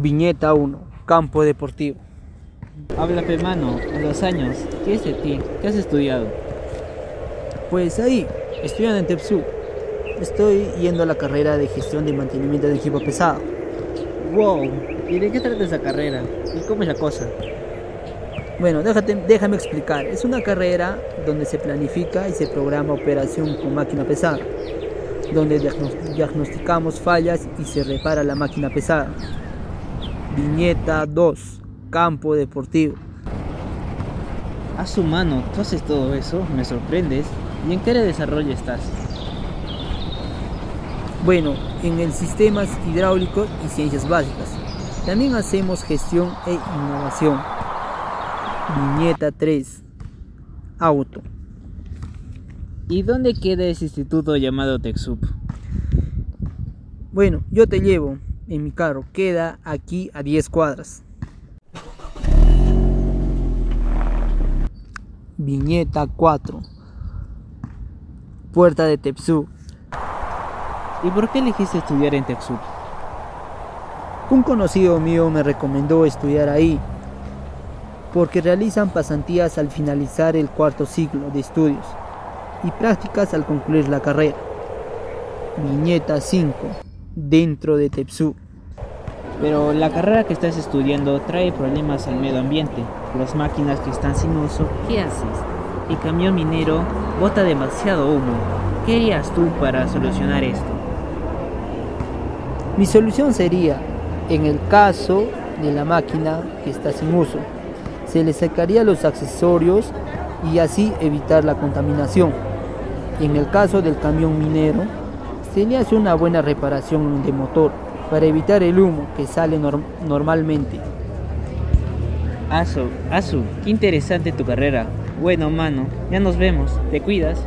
Viñeta 1. Campo deportivo. Háblame, mano, a los años, ¿qué es de ti? ¿Qué has estudiado? Pues ahí, estudiando en TEPSU. Estoy yendo a la carrera de gestión de mantenimiento de equipo pesado. Wow, ¿y de qué trata esa carrera? ¿Y cómo es la cosa? Bueno, déjate, déjame explicar. Es una carrera donde se planifica y se programa operación con máquina pesada, donde diagnosticamos fallas y se repara la máquina pesada. Viñeta 2. Campo deportivo. A su mano, tú haces todo eso, me sorprendes. ¿Y en qué desarrollo estás? Bueno, en el sistemas hidráulicos y ciencias básicas. También hacemos gestión e innovación. Viñeta 3. Auto. ¿Y dónde queda ese instituto llamado TechSoup? Bueno, yo te llevo en mi carro. Queda aquí a 10 cuadras. Viñeta 4. Puerta de Tepsú. ¿Y por qué elegiste estudiar en TechSoup? Un conocido mío me recomendó estudiar ahí porque realizan pasantías al finalizar el cuarto ciclo de estudios y prácticas al concluir la carrera. Viñeta 5. Dentro de Tepsú. Pero la carrera que estás estudiando trae problemas al medio ambiente. Las máquinas que están sin uso, ¿qué haces? El camión minero bota demasiado humo. ¿Qué harías tú para solucionar esto? Mi solución sería, en el caso de la máquina que está sin uso, se le sacaría los accesorios y así evitar la contaminación. Y en el caso del camión minero, se le hace una buena reparación de motor para evitar el humo que sale normalmente. Azu, Azu, qué interesante tu carrera. Bueno, mano, ya nos vemos. Te cuidas.